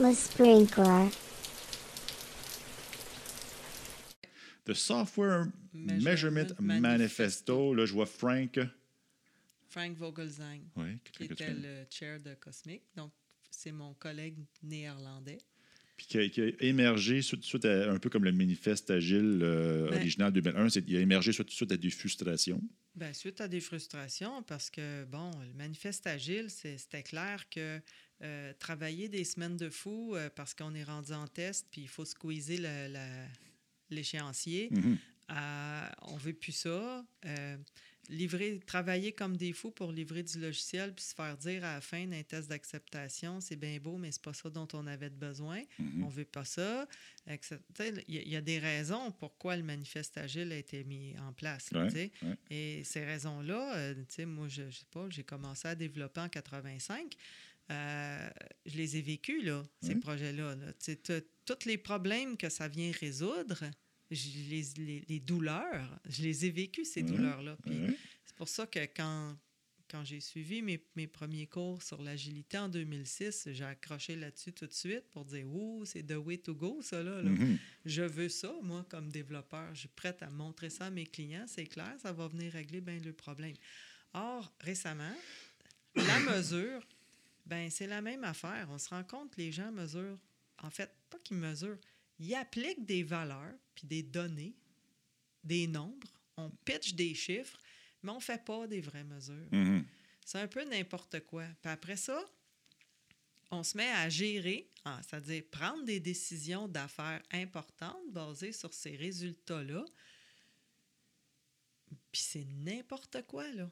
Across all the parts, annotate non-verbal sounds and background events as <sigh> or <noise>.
Le sprinkler. The Software Measurement Measurement Manifesto. Manifesto. Là, je vois Frank. Frank Vogelsang, Oui, qui était connais. le chair de Cosmic. Donc, c'est mon collègue néerlandais. Puis qui a, qui a émergé suite, suite à, un peu comme le manifeste agile euh, Ben- original 2001. c'est- Il a émergé suite, suite à des frustrations. Ben, suite à des frustrations, parce que, bon, le manifeste agile, c'était clair que euh, travailler des semaines de fou euh, parce qu'on est rendu en test, puis il faut squeezer l'échéancier, Mhm. euh, on veut plus ça. Euh, livrer, travailler comme des fous pour livrer du logiciel, puis se faire dire à la fin d'un test d'acceptation, c'est bien beau, mais c'est pas ça dont on avait besoin. Mhm. On veut pas ça. Il y, a- il y a des raisons pourquoi le manifeste agile a été mis en place. là, Ouais. Et ces raisons-là, moi, je, je sais pas, j'ai commencé à développer en 85. Euh, je les ai vécus, là, ces projets-là. là. Tous les problèmes que ça vient résoudre, je les, les- les douleurs, je les ai vécus, ces douleurs-là. C'est pour ça que quand, quand j'ai suivi mes, mes premiers cours sur l'agilité en 2006, j'ai accroché là-dessus tout de suite pour dire Ouh, c'est the way to go, ça. Là, là. Mhm. Je veux ça, moi, comme développeur. Je suis prête à montrer ça à mes clients. C'est clair, ça va venir régler bien le problème. Or, récemment, la mesure, ben c'est la même affaire. On se rend compte que les gens mesurent, en fait, pas qu'ils mesurent, ils appliquent des valeurs, puis des données, des nombres, on pitch des chiffres, mais on ne fait pas des vraies mesures. Mhm. C'est un peu n'importe quoi. Puis après ça, on se met à gérer, ah, c'est-à-dire prendre des décisions d'affaires importantes basées sur ces résultats-là. Puis c'est n'importe quoi, là.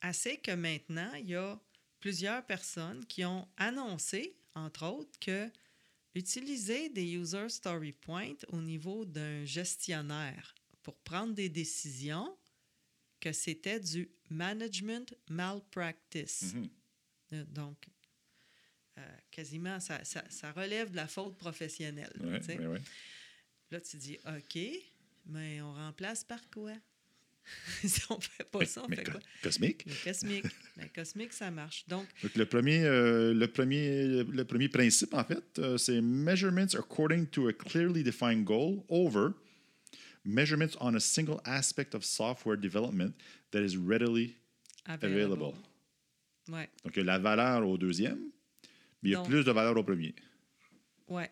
Assez que maintenant, il y a plusieurs personnes qui ont annoncé, entre autres, que utiliser des user story points au niveau d'un gestionnaire pour prendre des décisions, que c'était du management malpractice. Mhm. Euh, Donc, euh, quasiment, ça, ça- ça relève de la faute professionnelle. Ouais, tu sais. ouais, ouais. Là, tu dis, OK, mais on remplace par quoi? <laughs> si on ne fait pas ça, on Mais fait co- quoi? Cosmique. Le cosmique. Ça marche. Donc, Donc, le, premier, euh, le, premier, le premier principe, en fait, euh, c'est measurements according to a clearly defined goal over measurements on a single aspect of software development that is readily available. available. Ouais. Donc, il y a la valeur au deuxième, mais il y a Donc- plus de valeur au premier.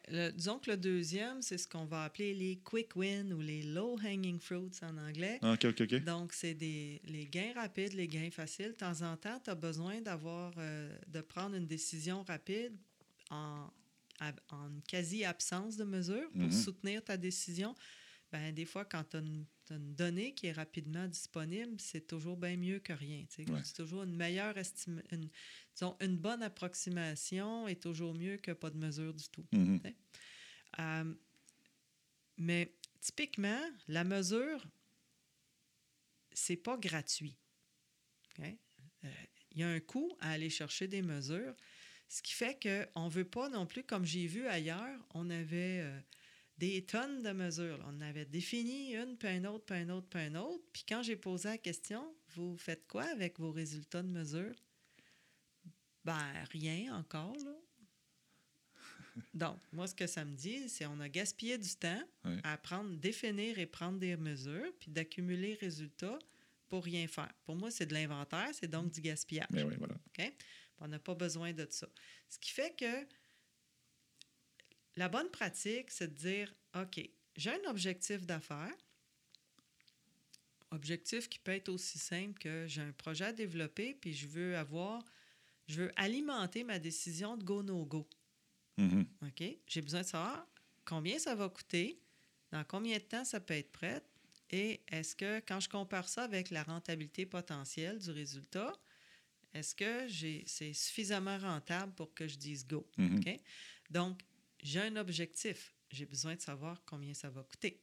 Le- disons que le deuxième, c'est ce qu'on va appeler les quick wins ou les low hanging fruits en anglais. Ah, OK, OK, OK. Donc, c'est des les gains rapides, les gains faciles. De temps en temps, tu as besoin d'avoir euh, de prendre une décision rapide en, en quasi-absence de mesure pour Mhm. soutenir ta décision. Ben, des fois, quand tu as, une une donnée qui est rapidement disponible, c'est toujours bien mieux que rien. Ouais. C'est toujours une meilleure estime, une, disons, une bonne approximation est toujours mieux que pas de mesure du tout. Mhm. Euh, mais typiquement, la mesure, c'est pas gratuit. Euh, Il y a un coût à aller chercher des mesures, ce qui fait qu'on ne veut pas non plus, comme j'ai vu ailleurs, on avait euh, des tonnes de mesures. là. On avait défini une, puis une autre, puis une autre, puis une autre. Puis quand j'ai posé la question, vous faites quoi avec vos résultats de mesure? Ben, rien encore, là. <laughs> Donc, moi, ce que ça me dit, c'est qu'on a gaspillé du temps à prendre, définir et prendre des mesures, puis d'accumuler résultats pour rien faire. Pour moi, c'est de l'inventaire, c'est donc du gaspillage. Mais oui, voilà. On n'a pas besoin de ça. Ce qui fait que la bonne pratique, c'est de dire, OK, j'ai un objectif d'affaires, objectif qui peut être aussi simple que j'ai un projet à développer, puis je veux avoir, je veux alimenter ma décision de go-no-go. Mhm. OK? J'ai besoin de savoir combien ça va coûter, dans combien de temps ça peut être prêt, et est-ce que quand je compare ça avec la rentabilité potentielle du résultat, est-ce que c'est suffisamment rentable pour que je dise go? Mhm. OK? Donc, j'ai un objectif. J'ai besoin de savoir combien ça va coûter.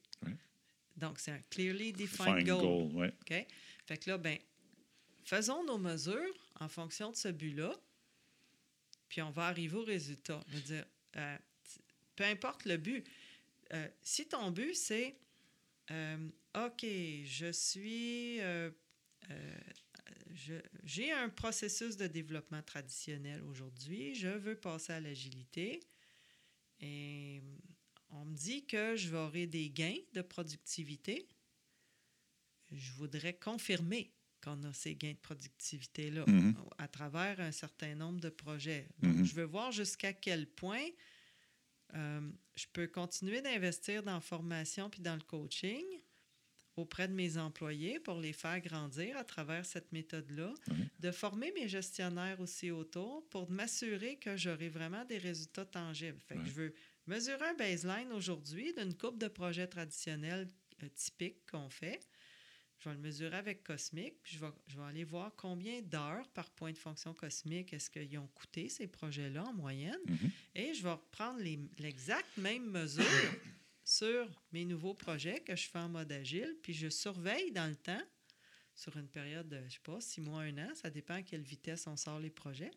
Donc, c'est un clearly defined Fine goal. goal, ouais. OK? Fait que là, ben, faisons nos mesures en fonction de ce but-là, puis on va arriver au résultat. Je veux dire, euh, peu importe le but, euh, si ton but, c'est euh, OK, je suis. j'ai un processus de développement traditionnel aujourd'hui, je veux passer à l'agilité. Et on me dit que je vais avoir des gains de productivité. Je voudrais confirmer qu'on a ces gains de productivité-là Mhm. à travers un certain nombre de projets. Donc, Mhm. je veux voir jusqu'à quel point euh, je peux continuer d'investir dans la formation puis dans le coaching auprès de mes employés pour les faire grandir à travers cette méthode-là, de former mes gestionnaires aussi autour pour m'assurer que j'aurai vraiment des résultats tangibles. Fait que Ouais. je veux mesurer un baseline aujourd'hui d'une coupe de projets traditionnels euh, typiques qu'on fait. Je vais le mesurer avec Cosmic, puis je vais, je vais aller voir combien d'heures par point de fonction cosmique est-ce qu'ils ont coûté ces projets-là en moyenne. Mhm. Et je vais reprendre l'exacte même mesure sur mes nouveaux projets que je fais en mode agile, puis je surveille dans le temps, sur une période de, je sais pas, six mois, un an, ça dépend à quelle vitesse on sort les projets.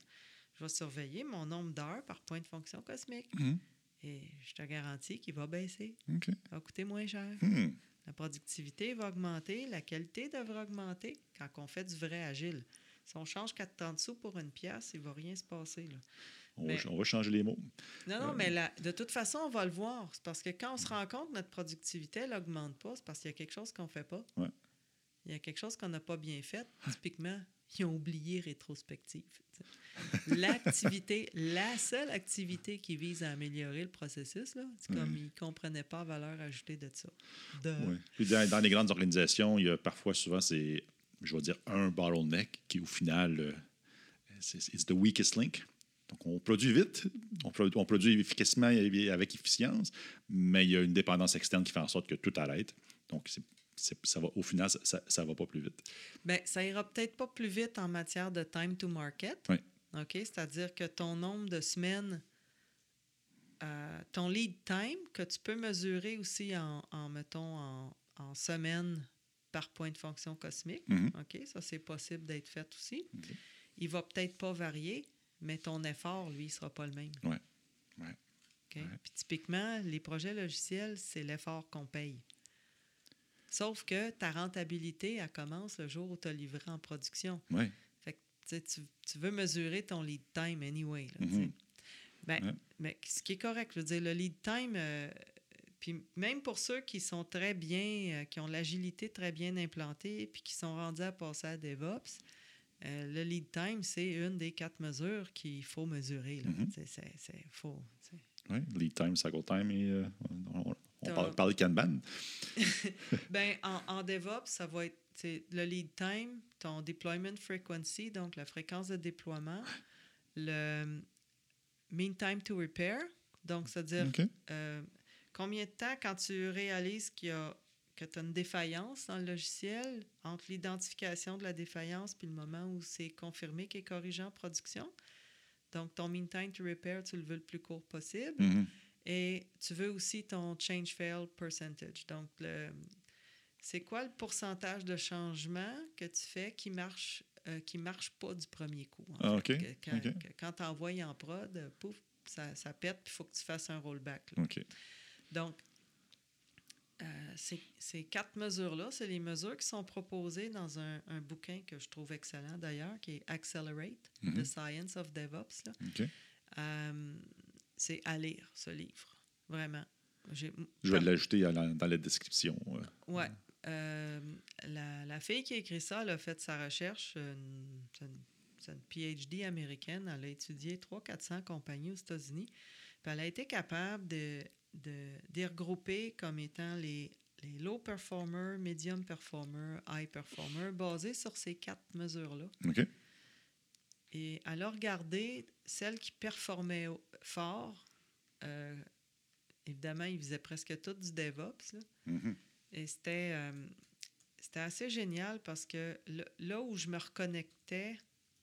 Je vais surveiller mon nombre d'heures par point de fonction cosmique. Mhm. Et je te garantis qu'il va baisser. OK. Ça va coûter moins cher. Hmm. La productivité va augmenter, la qualité devra augmenter quand on fait du vrai agile. Si on change 4 sous pour une pièce, il ne va rien se passer. Là. On, Mais- va, on va changer les mots. Non, non, Euh. mais la- de toute façon, on va le voir. C'est parce que quand on se rend compte que notre productivité, elle n'augmente pas, c'est parce qu'il y a quelque chose qu'on ne fait pas. Ouais. Il y a quelque chose qu'on n'a pas bien fait. Typiquement, ils ont oublié rétrospective. L'activité, <laughs> la seule activité qui vise à améliorer le processus, là, c'est comme ils ne comprenaient pas la valeur ajoutée de ça. De... Ouais. Puis dans, dans les grandes organisations, il y a parfois, souvent, c'est, je vais dire, un bottleneck qui, au final, euh, c'est it's the weakest link. Donc, on produit vite, on, produ- on produit efficacement et avec efficience, mais il y a une dépendance externe qui fait en sorte que tout arrête. Donc, ça va, au final, ça ne va pas plus vite. Ben, ça ira peut-être pas plus vite en matière de time to market. Oui. OK? C'est-à-dire que ton nombre de semaines, euh, ton lead time, que tu peux mesurer aussi en, en, mettons, en, en semaines par point de fonction cosmique. Mhm. OK? Ça, c'est possible d'être fait aussi. OK. Il va peut-être pas varier, mais ton effort, lui, ne sera pas le même. Ouais. Ouais. OK? Ouais. Puis typiquement, les projets logiciels, c'est l'effort qu'on paye. Sauf que ta rentabilité, elle commence le jour où tu as livré en production. Ouais. Fait que tu tu, veux mesurer ton lead time anyway. là. Mhm. Ben, Ouais. Mais ce qui est correct, je veux dire, le lead time, euh, puis même pour ceux qui sont très bien, euh, qui ont l'agilité très bien implantée, puis qui sont rendus à passer à DevOps, euh, le lead time, c'est une des quatre mesures qu'il faut mesurer. là. Mhm. C'est- faux. Lead time, cycle time et euh, on, parle, parle de Kanban. <laughs> Ben, en, en DevOps, ça va être le lead time, ton deployment frequency, donc la fréquence de déploiement, le mean time to repair, donc c'est-à-dire euh, combien de temps quand tu réalises qu'il y a que tu as une défaillance dans le logiciel entre l'identification de la défaillance puis le moment où c'est confirmé qu'il est corrigé en production. Donc, ton mean time to repair, tu le veux le plus court possible. Mhm. Et tu veux aussi ton change fail percentage. Donc, c'est quoi le pourcentage de changement que tu fais qui marche, euh, qui marche pas du premier coup? Ah. Que- quand OK. que quand tu envoies en prod, euh, pouf, ça, ça pète, puis il faut que tu fasses un rollback. là. OK. Donc, euh, ces, ces quatre mesures-là, c'est les mesures qui sont proposées dans un, un bouquin que je trouve excellent d'ailleurs, qui est Accelerate, Mhm. The Science of DevOps. là. OK. Euh, c'est à lire, ce livre. Vraiment. Je vais l'ajouter dans la description. euh. Euh, la, la fille qui a écrit ça, elle a fait sa recherche. C'est une, une PhD américaine. Elle a étudié 300-400 compagnies aux États-Unis. Puis elle a été capable de, de, de regrouper comme étant les, les low performers, medium performers, high performers, basés sur ces quatre mesures-là. OK. Et elle a regardé celles qui performaient fort. Euh, évidemment, ils faisaient presque tout du DevOps. là. Mhm. Et c'était, euh, c'était assez génial parce que le- là où je me reconnectais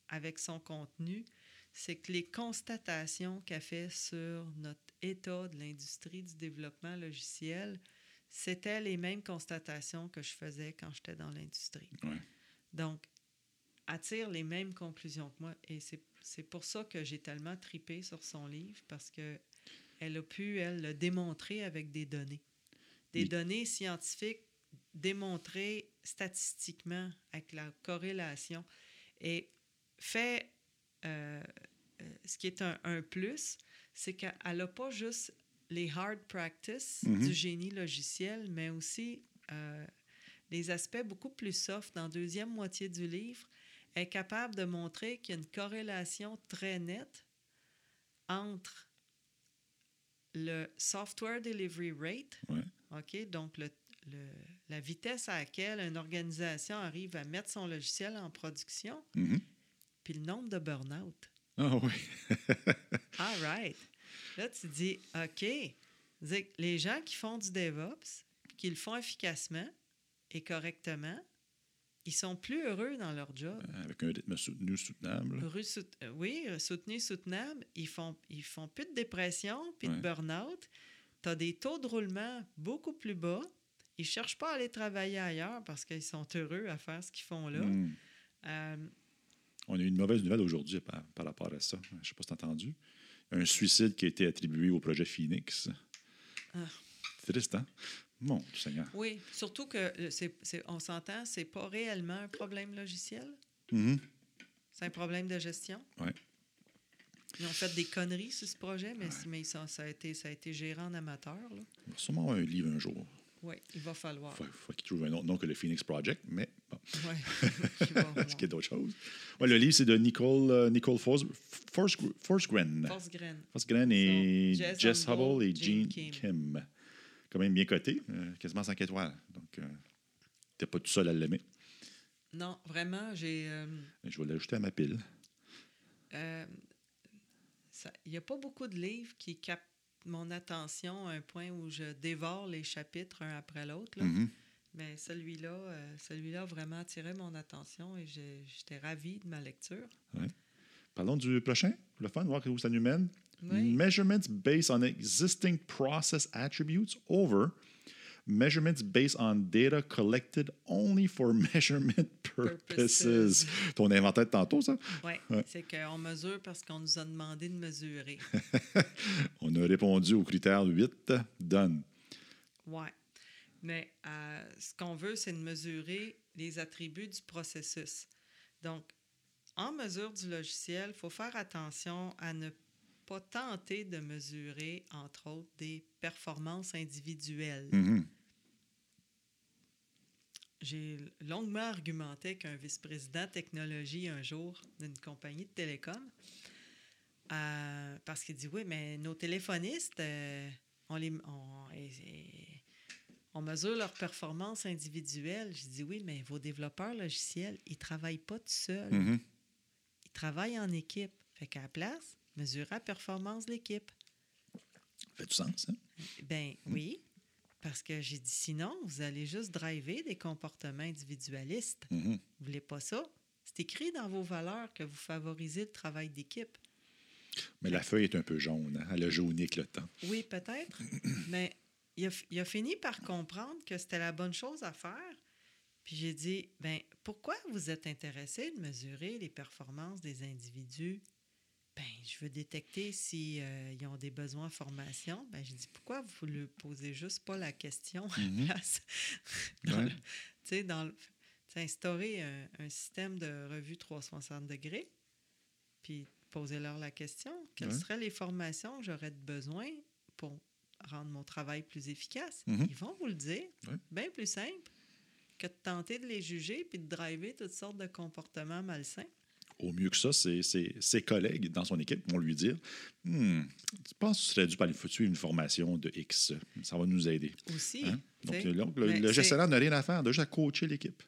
avec son contenu, c'est que les constatations qu'elle fait sur notre état de l'industrie du développement logiciel, c'était les mêmes constatations que je faisais quand j'étais dans l'industrie. Ouais. Donc, elle tire les mêmes conclusions que moi. Et c'est, pour ça que j'ai tellement tripé sur son livre parce que elle a pu, elle, le démontrer avec des données. Des Oui. données scientifiques démontrées statistiquement avec la corrélation. Et fait, euh, euh, ce qui est un, un plus, c'est qu'elle n'a pas juste les hard practices Mhm. du génie logiciel, mais aussi euh, les aspects beaucoup plus soft dans la deuxième moitié du livre, est capable de montrer qu'il y a une corrélation très nette entre le software delivery rate, Ouais. Donc le, le- la vitesse à laquelle une organisation arrive à mettre son logiciel en production, Mhm. puis le nombre de burn-out. Ah oui. <laughs> All right. Là, tu dis, OK, les gens qui font du DevOps, qui le font efficacement et correctement, ils sont plus heureux dans leur job. Avec un rythme soutenu, soutenable. Euh, oui, euh, soutenu, soutenable. Ils font, ils font plus de dépression puis Ouais. de burn-out. Tu as des taux de roulement beaucoup plus bas. Ils ne cherchent pas à aller travailler ailleurs parce qu'ils sont heureux à faire ce qu'ils font là. Hmm. Euh, On a eu une mauvaise nouvelle aujourd'hui par, par rapport à ça. Je ne sais pas si tu as entendu. Un suicide qui a été attribué au projet Phoenix. Ah. Triste, hein? Mon Seigneur. oui, surtout que euh, c'est, on s'entend, c'est pas réellement un problème logiciel. Mhm. C'est un problème de gestion. Ouais. Ils ont fait des conneries sur ce projet, mais, mais ça, ça a été, ça a été géré en amateur. Là. Il va sûrement avoir un livre un jour. Oui, il va falloir. Il faut, faut qu'il trouve un autre nom que le Phoenix Project, mais Ouais. Qu'il y a d'autres choses? Ouais, le livre, c'est de Nicole, euh, Nicole Fors- Forsgren. Forsgren. Et So, Jess Jess Hubble et Jean Kim. Kim. Quand même bien coté, euh, quasiment 5 étoiles. Donc, euh, t'es pas tout seul à l'aimer. Non, vraiment, j'ai. euh, Je vais l'ajouter à ma pile. euh, Il n'y a pas beaucoup de livres qui captent mon attention à un point où je dévore les chapitres un après l'autre. Mhm. Mais celui-là, euh, celui-là a vraiment attiré mon attention et j'étais ravie de ma lecture. Parlons du prochain, le fun, voir où ça nous mène. Oui. Measurements based on existing process attributes over measurements based on data collected only for <laughs> measurement purposes. Purposes. Ton inventaire de tantôt, ça? Oui, Ouais. c'est qu'on mesure parce qu'on nous a demandé de mesurer. <laughs> On a répondu au critère 8, done. Oui. Mais euh, ce qu'on veut, c'est de mesurer les attributs du processus. Donc, en mesure du logiciel, il faut faire attention à ne pas tenter de mesurer, entre autres, des performances individuelles. Mhm. J'ai longuement argumenté qu'un vice-président technologie un jour d'une compagnie de télécom, euh, parce qu'il dit oui, mais nos téléphonistes, euh, on, les, on, et- et- on mesure leur performance individuelle. Je dis oui, mais vos développeurs logiciels, ils ne travaillent pas tout seuls. Mhm. Ils travaillent en équipe. Fait qu'à la place, mesurer la performance de l'équipe. Fait du sens, hein? Ben oui, parce que j'ai dit sinon, vous allez juste driver des comportements individualistes. Mhm. Vous voulez pas ça? C'est écrit dans vos valeurs que vous favorisez le travail d'équipe. Mais la feuille est un peu jaune. hein? Elle a jauni avec le temps. Oui, peut-être, mais il a, il a fini par comprendre que c'était la bonne chose à faire. Puis j'ai dit, ben pourquoi vous êtes intéressé de mesurer les performances des individus? Ben, je veux détecter s'ils ont des besoins en formation. Ben, j'ai dit, pourquoi vous ne posez juste pas la question à la Mhm. place? <laughs> Dans Ouais. le- le- instaurer un, un système de revue 360 degrés, puis poser-leur la question, quelles Ouais. seraient les formations que j'aurais de besoin pour rendre mon travail plus efficace? Mhm. Ils vont vous le dire. Ouais. Bien plus simple que de tenter de les juger puis de driver toutes sortes de comportements malsains. Au mieux que ça, c'est ses collègues dans son équipe vont lui dire Hmm, Tu penses que tu serais dû aller suivre une formation de X Ça va nous aider. Aussi. Hein? Donc, le, le gestionnaire n'a rien à faire, juste à coacher l'équipe.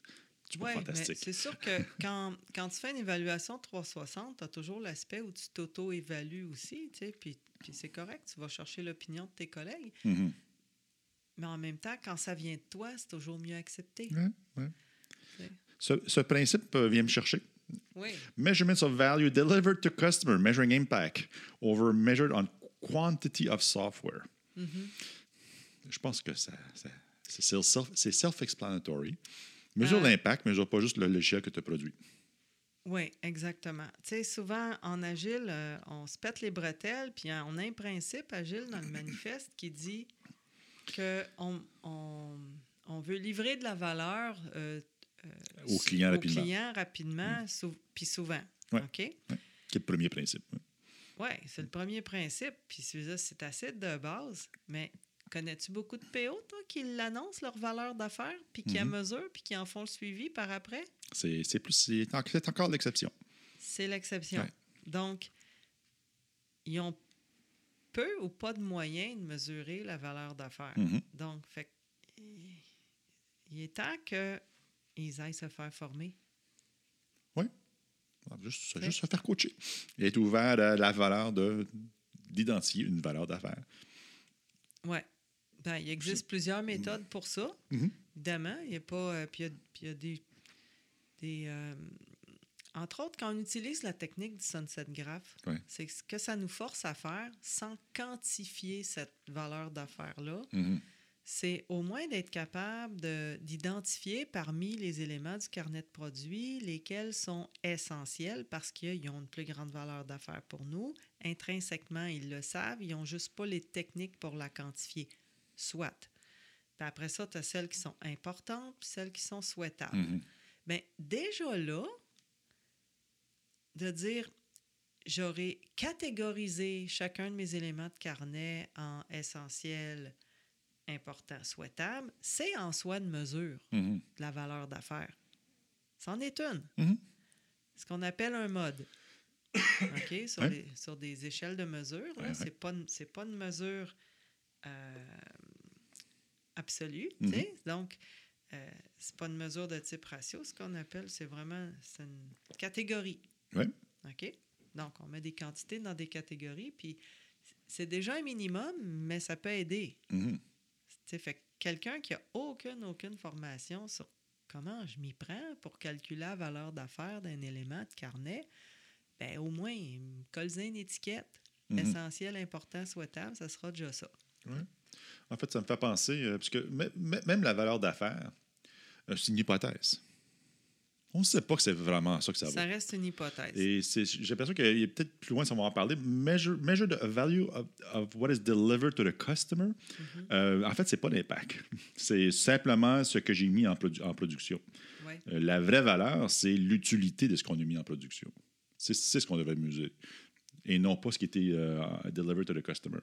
C'est pas Ouais, mais fantastique. c'est sûr que <laughs> quand, quand tu fais une évaluation 360, tu as toujours l'aspect où tu t'auto-évalues aussi, tu sais, puis, puis c'est correct, tu vas chercher l'opinion de tes collègues. Mhm. Mais en même temps, quand ça vient de toi, c'est toujours mieux accepté. Ouais, ouais. Ouais. Ce, ce principe euh, vient me chercher. Oui. Measurements of value delivered to customer, measuring impact over measured on quantity of software. Mhm. Je pense que ça, ça- c'est self- c'est self-explanatory. Mesure Euh, l'impact, mesure pas juste le logiciel que tu as produit. Oui, exactement. Tu sais, souvent, en Agile, euh, on se pète les bretelles, puis on a un principe Agile dans le manifeste qui dit qu'on on, on veut livrer de la valeur euh, euh, Au client au rapidement. client rapidement, sou- puis souvent. Ouais. OK? Est le premier principe. Oui, c'est le premier principe. Puis c'est c'est assez de base. Mais connais-tu beaucoup de PO, toi, qui l'annoncent leur valeur d'affaires, puis qui en Mhm. mesurent, puis qui en font le suivi par après? C'est c'est plus c'est en- c'est encore l'exception. C'est l'exception. Ouais. Donc, ils ont peu ou pas de moyens de mesurer la valeur d'affaires. Mhm. Donc, fait, il- il est temps qu'ils aillent se faire former. Juste, Ouais. juste se faire coacher. Et être ouvert à la valeur de d'identifier une valeur d'affaires. Oui. Il existe plusieurs méthodes pour ça. Mhm. Évidemment, il n'y a pas. euh, puis il y a, puis il y a des. des, euh, entre autres, quand on utilise la technique du sunset graph, Ouais. c'est ce que ça nous force à faire sans quantifier cette valeur d'affaires-là. Mhm. c'est au moins d'être capable de- d'identifier parmi les éléments du carnet de produits lesquels sont essentiels parce qu'ils ont une plus grande valeur d'affaires pour nous. Intrinsèquement, ils le savent, ils n'ont juste pas les techniques pour la quantifier. Soit. Puis après ça, tu as celles qui sont importantes puis celles qui sont souhaitables. Mhm. Bien, déjà là, de dire, j'aurais catégorisé chacun de mes éléments de carnet en essentiel, important, souhaitable, c'est en soi une mesure Mhm. de la valeur d'affaires. C'en est une. Mhm. Ce qu'on appelle un mode. <coughs> OK? Sur, Ouais. sur des échelles de mesure. Ouais, ouais. C'est pas, une- c'est pas une mesure euh, absolue. Mhm. tu sais. Donc, euh, c'est pas une mesure de type ratio. Ce qu'on appelle, c'est vraiment une catégorie. Ouais. OK? Donc, on met des quantités dans des catégories, puis c'est déjà un minimum, mais ça peut aider. Mhm. Fait que quelqu'un qui a aucune, aucune formation sur comment je m'y prends pour calculer la valeur d'affaires d'un élément de carnet, ben au moins, il me colle une étiquette. Mhm. Essentiel, important, souhaitable, ça sera déjà ça. Ouais. En fait, ça me fait penser, euh, parce que même la valeur d'affaires, euh, c'est une hypothèse. On ne sait pas que c'est vraiment ça que ça Ça vaut. reste une hypothèse. Et j'ai l'impression qu'il y a peut-être plus loin, ça va en parler. Measure, measure the value of, of what is delivered to the customer. Mhm. Euh, en fait, c'est pas l'impact. <laughs> C'est simplement ce que j'ai mis en, produ- en production. Ouais. Euh, la vraie valeur, c'est l'utilité de ce qu'on a mis en production. C'est c'est ce qu'on devrait mesurer. Et non pas ce qui était euh, delivered to the customer.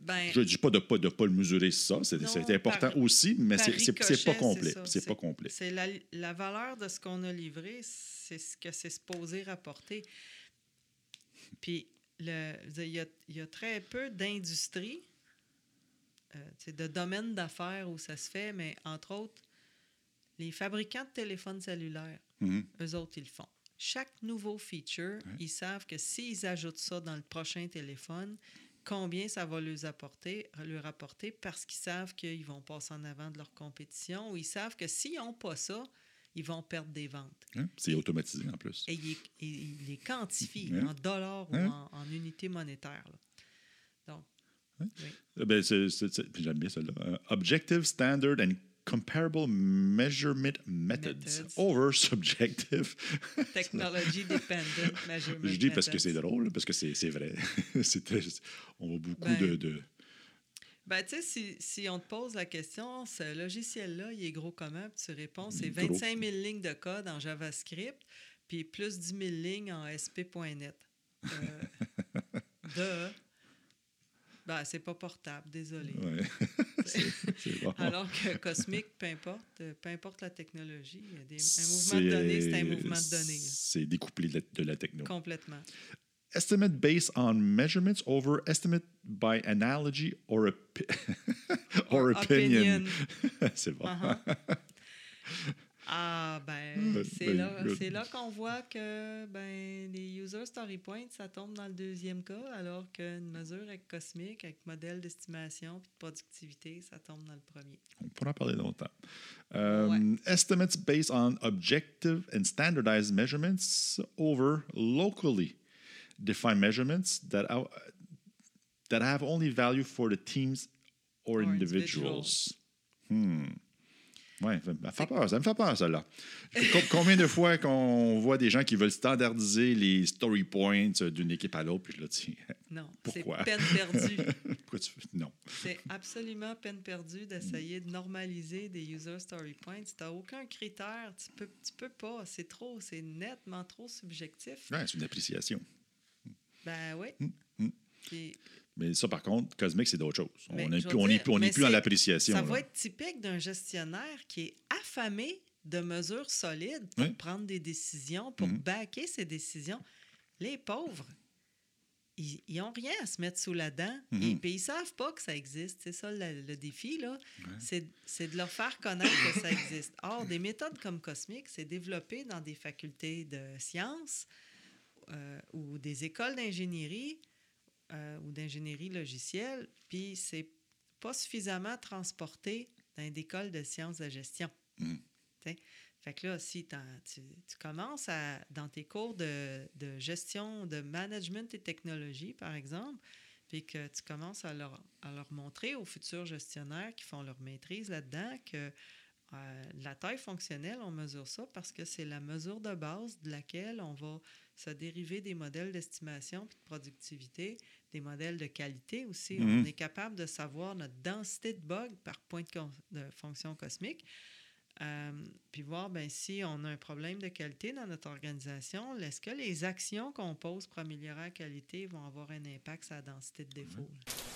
Ben, je ne dis pas de ne pas, de pas le mesurer, ça. C'est important par- aussi, mais c'est pas complet. C'est pas complet. C'est la, la valeur de ce qu'on a livré, c'est ce que c'est supposé rapporter. Puis, il y y a très peu d'industries, euh, de domaines d'affaires où ça se fait, mais entre autres, les fabricants de téléphones cellulaires, Mhm. eux autres, ils le font. Chaque nouveau feature, Ouais. ils savent que s'ils ajoutent ça dans le prochain téléphone, combien ça va leur apporter, leur apporter parce qu'ils savent qu'ils vont passer en avant de leur compétition ou ils savent que s'ils n'ont pas ça, ils vont perdre des ventes. Hein? C'est automatisé en plus. Et ils, ils les quantifient Ouais. en dollars ou en, en unités monétaires. Donc, oui. Euh, Ben, J'aime bien celle-là. Euh, objective, standard and comparable measurement methods, Methods. over <laughs> subjective. Technology Dependent Measurement. Je dis parce que c'est drôle, parce que c'est c'est vrai. <laughs> C'est très- on voit beaucoup Ben, de, de- Ben, tu sais, si, si on te pose la question, ce logiciel-là, il est gros comment? Puis tu réponds, c'est Il est gros. 25 000 lignes de code en JavaScript, puis plus 10 000 lignes en SP.NET. Euh, <laughs> de. Ben, c'est pas portable, désolé. Ouais. <laughs> Bon. Alors que Cosmic, peu importe, euh, peu importe la technologie, des, un mouvement de données, c'est un mouvement de données. C'est découplé de la, de la techno. Complètement. Estimate based on measurements over estimate by analogy or, <laughs> or Or opinion. <laughs> c'est bon. Uh-huh. Ah, ben, Ben, c'est ben, là, c'est là qu'on voit que ben, les user story points, ça tombe dans le deuxième cas, alors qu'une mesure avec Cosmic, avec modèle d'estimation puis de productivité, ça tombe dans le premier. On pourra en parler longtemps. Um, Estimates based on objective and standardized measurements over locally defined measurements that, are, that have only value for the teams or, Or individuals. Hmm. Ouais, ça me fait peur, ça me fait peur, celle-là. Com- Combien de fois qu'on voit des gens qui veulent standardiser les story points d'une équipe à l'autre, puis je le dis, Non, <laughs> c'est Pourquoi? peine perdue. <laughs> pourquoi tu fais. Non. c'est absolument peine perdue d'essayer de normaliser des user story points. Tu n'as aucun critère, tu peux, tu peux pas, c'est trop, c'est nettement trop subjectif. Ouais, c'est une appréciation. Ben oui. Hum, hum. Puis Mais ça, par contre, cosmique, c'est d'autres choses. On n'est plus, on est plus, on est plus dans l'appréciation. Ça là. va être typique d'un gestionnaire qui est affamé de mesures solides pour Oui. prendre des décisions, pour Mhm. baquer ses décisions. Les pauvres, ils n'ont rien à se mettre sous la dent. Mhm. Et puis ils savent pas que ça existe. C'est ça le, le défi, là. C'est c'est de leur faire connaître que ça existe. Or, des méthodes comme Cosmic, c'est développé dans des facultés de sciences euh, ou des écoles d'ingénierie euh, ou d'ingénierie logicielle, puis c'est pas suffisamment transporté dans des écoles de sciences de gestion. T'sais? Fait que là, si tu, tu commences à, dans tes cours de, de gestion, de management et technologie, par exemple, puis que tu commences à leur, à leur montrer aux futurs gestionnaires qui font leur maîtrise là-dedans que euh, la taille fonctionnelle, on mesure ça parce que c'est la mesure de base de laquelle on va se dériver des modèles d'estimation puis de productivité, des modèles de qualité aussi. Mhm. On est capable de savoir notre densité de bugs par point de, fonction cosmique. Euh, puis voir ben, si on a un problème de qualité dans notre organisation, est-ce que les actions qu'on pose pour améliorer la qualité vont avoir un impact sur la densité de défaut? là?